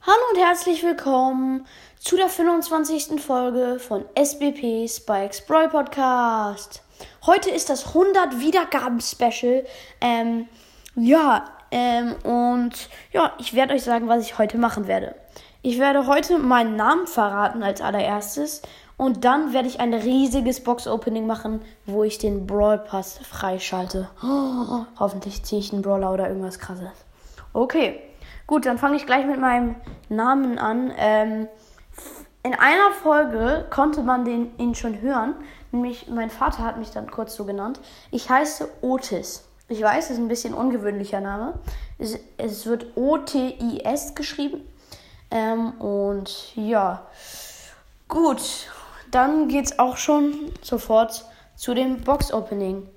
Hallo und herzlich willkommen zu der 25. Folge von SBP Spikes Brawl Podcast. Heute ist das 100 Wiedergaben-Special. Ähm, ja, ähm, und ja, ich werde euch sagen, was ich heute machen werde. Ich werde heute meinen Namen verraten als allererstes und dann werde ich ein riesiges Box-Opening machen, wo ich den Brawl Pass freischalte. Oh, hoffentlich ziehe ich einen Brawler oder irgendwas krasses. Okay, gut, dann fange ich gleich mit meinem Namen an. Ähm, in einer Folge konnte man den, ihn schon hören. Nämlich, mein Vater hat mich dann kurz so genannt. Ich heiße Otis. Ich weiß, es ist ein bisschen ungewöhnlicher Name. Es, es wird O-T-I-S geschrieben. Ähm, und ja, gut. Dann geht's auch schon sofort zu dem Box-Opening.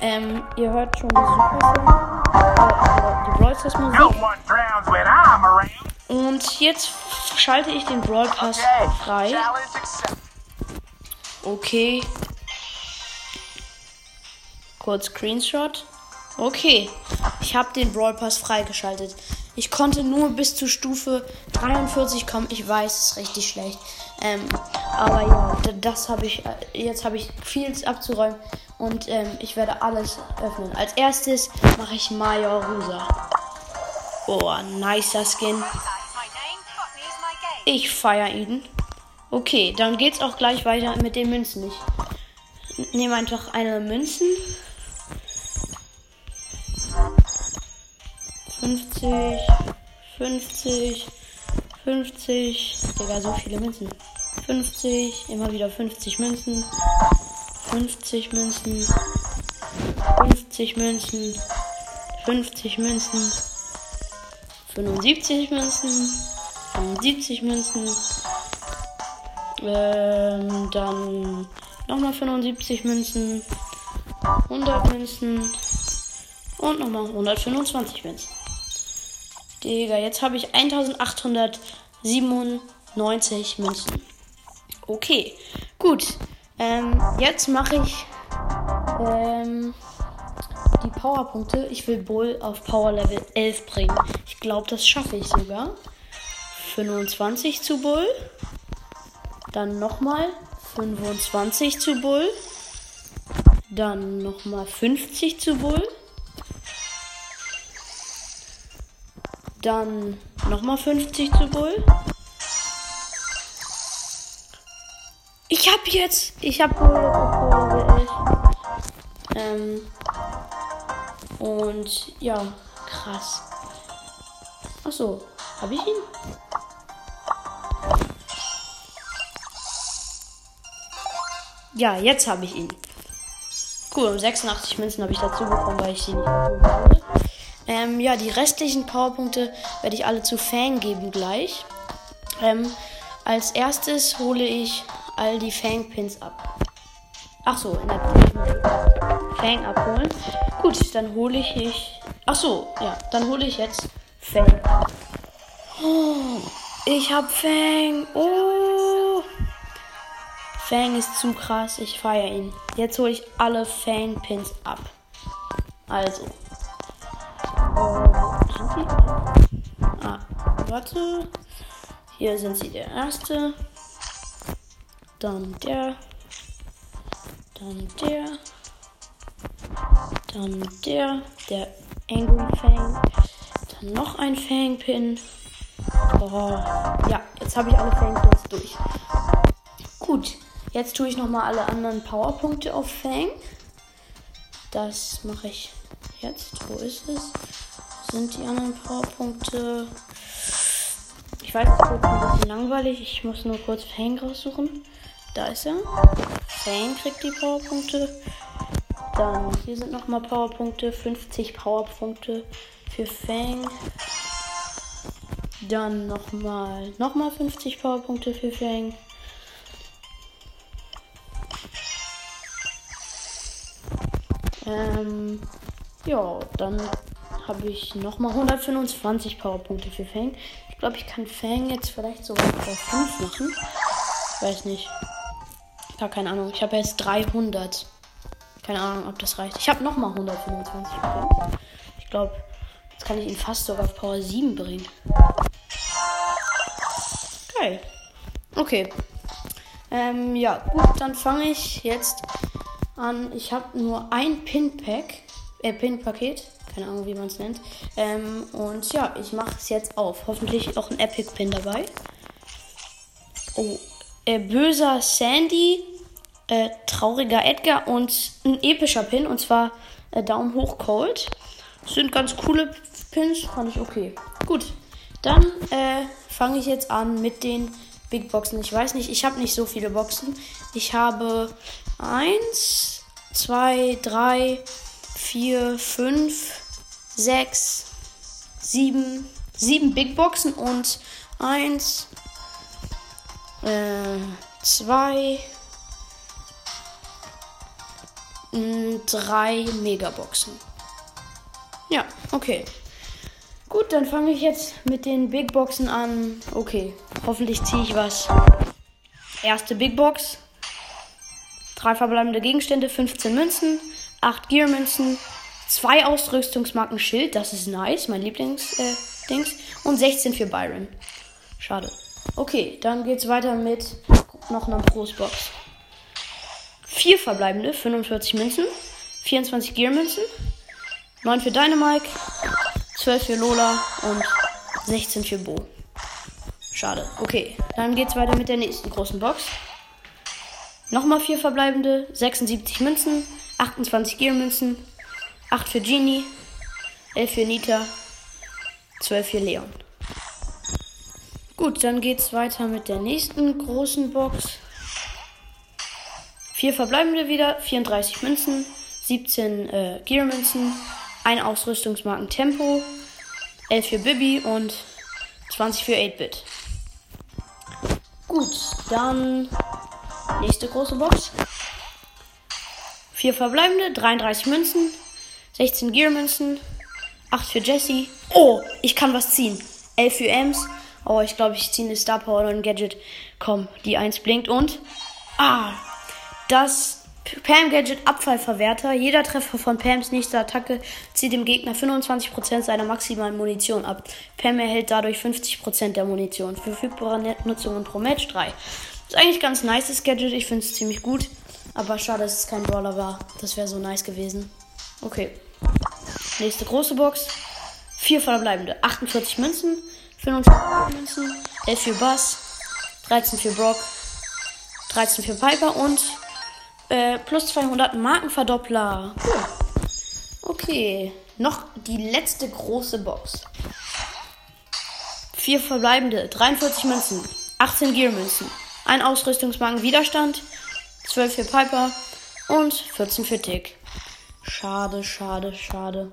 Ähm, ihr hört schon Supercell, äh, die Brawl Stars Musik. Und jetzt schalte ich den Brawl Pass frei. Okay. Kurz Screenshot. Okay. Ich habe den Brawl Pass freigeschaltet. Ich konnte nur bis zur Stufe 43 kommen. Ich weiß, es ist richtig schlecht. Ähm, aber ja, das habe ich. äh, Jetzt habe ich viel abzuräumen. Und ähm, ich werde alles öffnen. Als erstes mache ich Major Rosa. Oh, nicer Skin. Ich feiere ihn. Okay, dann geht's auch gleich weiter mit den Münzen. Ich nehme einfach eine Münzen. 50, 50, 50. Digga, so viele Münzen. 50, immer wieder 50 Münzen. 50 Münzen. 50 Münzen. 50 Münzen. 75 Münzen. 75 Münzen. Ähm, dann nochmal 75 Münzen. 100 Münzen. Und nochmal 125 Münzen. Digga, jetzt habe ich 1897 Münzen. Okay, gut. Ähm, jetzt mache ich ähm, die Powerpunkte. Ich will Bull auf Power Level 11 bringen. Ich glaube, das schaffe ich sogar. 25 zu Bull. Dann nochmal 25 zu Bull. Dann nochmal 50 zu Bull. Dann nochmal 50 zu Bull. Ich hab jetzt. Ich hab Bull auf Level 11. Ähm. Und ja, krass. Ach so, habe ich ihn? Ja, jetzt habe ich ihn. Cool, und 86 Münzen habe ich dazu bekommen, weil ich sie nicht habe. Ähm, ja, die restlichen Powerpunkte werde ich alle zu Fang geben gleich. Ähm, als erstes hole ich all die Fang-Pins ab. Ach so, in der Fang abholen. Gut, dann hole ich ich. Ach so, ja, dann hole ich jetzt Fang. Oh, ich hab Fang. Oh. Fang ist zu krass, ich feiere ihn. Jetzt hole ich alle Fang-Pins ab. Also. Sind sie? Ah, warte. Hier sind sie der erste. Dann der. Dann der. Dann der. Der Angry Fang. Dann noch ein Fang-Pin. Oh, ja, jetzt habe ich alle Fang-Pins durch. Gut, jetzt tue ich nochmal alle anderen Powerpunkte auf Fang. Das mache ich jetzt. Wo ist es? Sind die anderen Powerpunkte? Ich weiß, es wird ein bisschen langweilig. Ich muss nur kurz Fang raussuchen. Da ist er. Fang kriegt die Powerpunkte. Dann hier sind nochmal Powerpunkte. 50 Powerpunkte für Fang. Dann nochmal nochmal 50 Powerpunkte für Fang. Ähm, ja, dann habe ich nochmal 125 Powerpunkte für Fang. Ich glaube, ich kann Fang jetzt vielleicht sogar auf 5 machen. Weiß nicht. Gar keine Ahnung. Ich habe jetzt 300. Keine Ahnung, ob das reicht. Ich habe nochmal 125 bekommen. Ich glaube, jetzt kann ich ihn fast sogar auf Power 7 bringen. Okay. Ähm, ja, gut, dann fange ich jetzt an. Ich habe nur ein Pin-Pack, äh, Pin-Paket. Keine Ahnung, wie man es nennt. Ähm, und ja, ich mache es jetzt auf. Hoffentlich auch ein Epic-Pin dabei. Oh, äh, böser Sandy, äh, trauriger Edgar und ein epischer Pin. Und zwar äh, Daumen hoch Cold. Sind ganz coole Pins, fand ich okay. Gut, dann äh, fange ich jetzt an mit den Big Boxen. Ich weiß nicht, ich habe nicht so viele Boxen. Ich habe eins, zwei, drei, vier, fünf, sechs, sieben, sieben Big Boxen und eins, äh, zwei, drei Megaboxen. Ja, okay. Gut, dann fange ich jetzt mit den Big Boxen an. Okay, hoffentlich ziehe ich was. Erste Big Box. Drei verbleibende Gegenstände, 15 Münzen, 8 Gear-Münzen, 2 Ausrüstungsmarken Schild, das ist nice, mein Lieblings-Dings. Äh, und 16 für Byron. Schade. Okay, dann geht's weiter mit noch einer Großbox. Vier verbleibende, 45 Münzen, 24 Gear-Münzen, 9 für Dynamike, 12 für Lola und 16 für Bo. Schade. Okay, dann geht's weiter mit der nächsten großen Box. Nochmal vier verbleibende, 76 Münzen, 28 Gear-Münzen, 8 für Genie, 11 für Nita, 12 für Leon. Gut, dann geht's weiter mit der nächsten großen Box. Vier verbleibende wieder, 34 Münzen, 17 äh, Gear-Münzen, ein Ausrüstungsmarken Tempo, 11 für Bibi und 20 für 8-Bit. Gut, dann nächste große Box. Vier verbleibende, 33 Münzen, 16 Gear-Münzen, 8 für Jesse. Oh, ich kann was ziehen. 11 für Ems. Oh, ich glaube, ich ziehe eine Star Power oder ein Gadget. Komm, die 1 blinkt und. Ah, das Pam Gadget Abfallverwerter. Jeder Treffer von Pams nächster Attacke zieht dem Gegner 25% seiner maximalen Munition ab. Pam erhält dadurch 50% der Munition. Verfügbare Nutzungen pro Match 3. Ist eigentlich ganz nice, das Gadget. Ich finde es ziemlich gut. Aber schade, dass es kein Brawler war. Das wäre so nice gewesen. Okay. Nächste große Box. Vier verbleibende. 48 Münzen. 25 Münzen. 11 für Bass. 13 für Brock. 13 für Piper und äh, plus 200 Markenverdoppler. Cool. Okay. Noch die letzte große Box. Vier verbleibende, 43 Münzen, 18 Gear-Münzen, ein Ausrüstungsmarken Widerstand, 12 für Piper und 14 für Tick. Schade, schade, schade.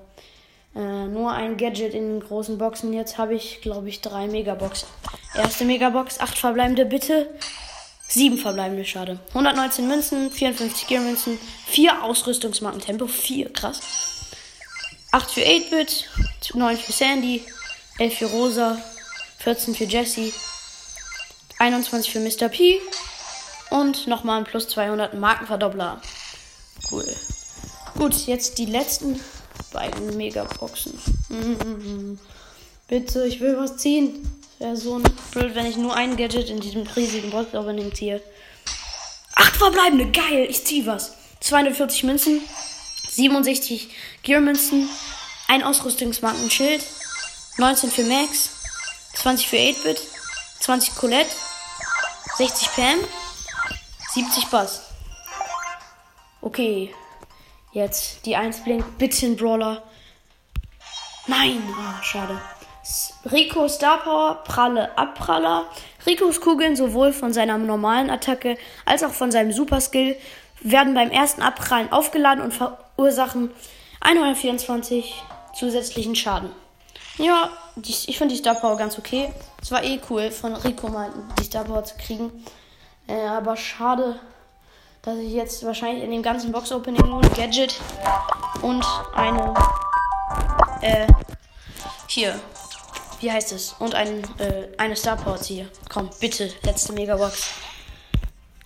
Äh, nur ein Gadget in den großen Boxen. Jetzt habe ich, glaube ich, drei Megaboxen. Erste Megabox, 8 verbleibende, bitte. Sieben verbleibende Schade. 119 Münzen, 54 Gear-Münzen, 4 Ausrüstungsmarken Tempo, 4, krass. 8 für 8-Bit, 9 für Sandy, 11 für Rosa, 14 für Jesse, 21 für Mr. P und nochmal ein plus 200 Markenverdoppler. Cool. Gut, jetzt die letzten beiden Megaboxen. Bitte, ich will was ziehen. Wäre so blöd, wenn ich nur ein Gadget in diesem riesigen Box Opening ziehe. Acht verbleibende, geil, ich ziehe was. 240 Münzen, 67 Gear-Münzen, ein Ausrüstungsmarken Schild, 19 für Max, 20 für 8-Bit, 20 Colette, 60 Pam, 70 Bass. Okay, jetzt die 1 blinkt, bitte ein Brawler. Nein, oh, schade. Rico Star Power, Pralle, Abpraller. Ricos Kugeln sowohl von seiner normalen Attacke als auch von seinem Super Skill werden beim ersten Abprallen aufgeladen und verursachen 124 zusätzlichen Schaden. Ja, ich finde die Star Power ganz okay. Es war eh cool, von Rico mal die Star Power zu kriegen. Äh, aber schade, dass ich jetzt wahrscheinlich in dem ganzen Box-Opening nur ein Gadget und eine, äh, hier, wie heißt es? Und ein, äh, eine Star ziehe. Komm, bitte, letzte Megabox.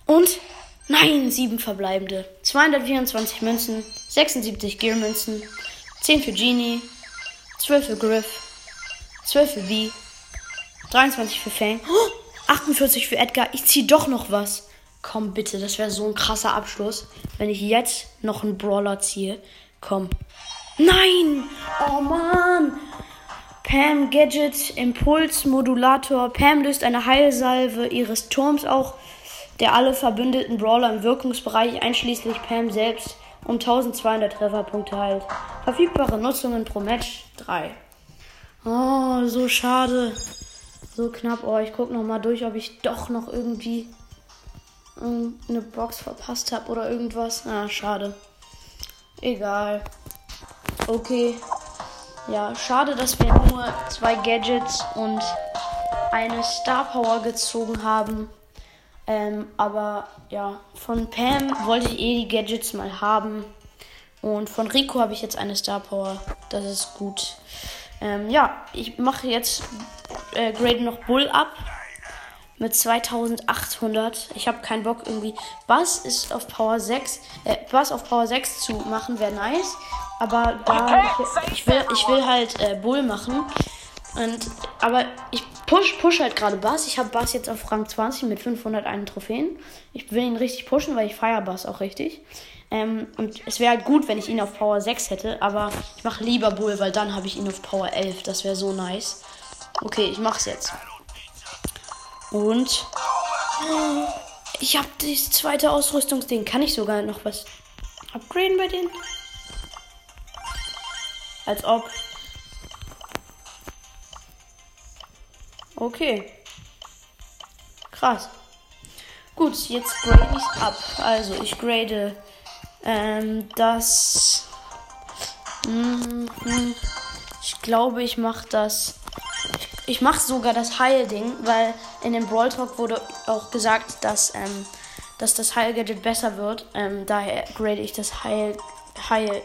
Und? Nein, sieben verbleibende. 224 Münzen, 76 Gear-Münzen, 10 für Genie, 12 für Griff, 12 für V, 23 für Fang. Oh, 48 für Edgar. Ich ziehe doch noch was. Komm bitte, das wäre so ein krasser Abschluss, wenn ich jetzt noch einen Brawler ziehe. Komm. Nein! Oh Mann! Pam Gadget Impuls Modulator. Pam löst eine Heilsalve ihres Turms auch, der alle verbündeten Brawler im Wirkungsbereich einschließlich Pam selbst um 1200 Trefferpunkte heilt. Verfügbare Nutzungen pro Match 3. Oh, so schade. So knapp. Oh, ich gucke noch mal durch, ob ich doch noch irgendwie eine Box verpasst habe oder irgendwas. Ah, schade. Egal. Okay. Ja, schade, dass wir nur zwei Gadgets und eine Star Power gezogen haben. Ähm, aber ja, von Pam wollte ich eh die Gadgets mal haben. Und von Rico habe ich jetzt eine Star Power. Das ist gut. Ähm, ja, ich mache jetzt äh, Grade noch Bull ab. Mit 2800. Ich habe keinen Bock irgendwie. Bass ist auf Power 6. Äh, Bass auf Power 6 zu machen wäre nice. Aber da ich, will, ich will halt äh, Bull machen. Und, aber ich push, push halt gerade Bass. Ich habe Bass jetzt auf Rang 20 mit 501 Trophäen. Ich will ihn richtig pushen, weil ich feiere Bass auch richtig. Ähm, und es wäre halt gut, wenn ich ihn auf Power 6 hätte. Aber ich mache lieber Bull, weil dann habe ich ihn auf Power 11. Das wäre so nice. Okay, ich mach's jetzt. Und ich habe das zweite Ausrüstungsding. Kann ich sogar noch was upgraden bei denen? Als ob. Okay. Krass. Gut, jetzt grade ich ab. Also, ich grade ähm, das. Mm, mm, ich glaube, ich mache das. Ich mache sogar das Heil-Ding, weil in dem Brawl Talk wurde auch gesagt, dass, ähm, dass das Heil-Gadget besser wird. Ähm, daher grade ich das Heil-Gear Heil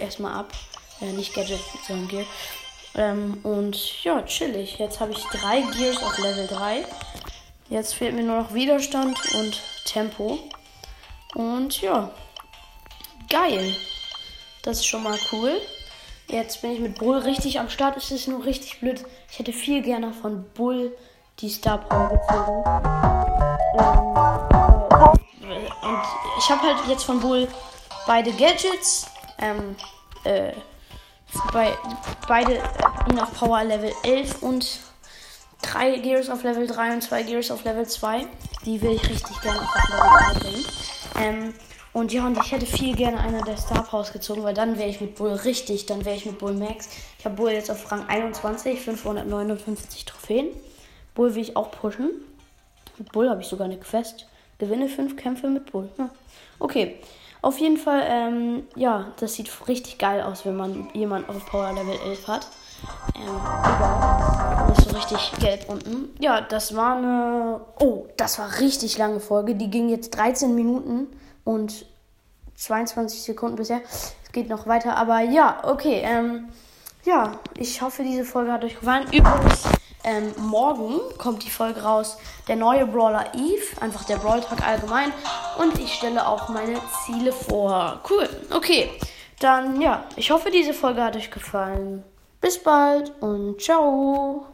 erstmal ab. Äh, nicht Gadget, sondern Gear. Ähm, und ja, chillig. Jetzt habe ich drei Gears auf Level 3. Jetzt fehlt mir nur noch Widerstand und Tempo. Und ja, geil. Das ist schon mal cool. Jetzt bin ich mit Bull richtig am Start. Es ist nur richtig blöd. Ich hätte viel gerne von Bull die Star Power gezogen. Ähm, äh, und ich habe halt jetzt von Bull beide Gadgets. Ähm, äh, bei, beide äh, ihn auf Power Level 11 und drei Gears auf Level 3 und zwei Gears auf Level 2. Die will ich richtig gerne auf Level 3 bringen. Ähm, und ja, und ich hätte viel gerne einer der Star Powers gezogen, weil dann wäre ich mit Bull richtig, dann wäre ich mit Bull Max. Ich habe Bull jetzt auf Rang 21, 559 Trophäen. Bull will ich auch pushen. Mit Bull habe ich sogar eine Quest. Gewinne 5 Kämpfe mit Bull. Ja. Okay. Auf jeden Fall, ähm, ja, das sieht richtig geil aus, wenn man jemanden auf Power Level 11 hat. Ähm. Das ist so richtig gelb unten. Ja, das war eine. Oh, das war richtig lange Folge. Die ging jetzt 13 Minuten und 22 Sekunden bisher. Es geht noch weiter, aber ja, okay. Ähm, ja, ich hoffe, diese Folge hat euch gefallen. Übrigens, ähm, morgen kommt die Folge raus, der neue Brawler Eve, einfach der Brawl Talk allgemein. Und ich stelle auch meine Ziele vor. Cool, okay. Dann ja, ich hoffe, diese Folge hat euch gefallen. Bis bald und ciao.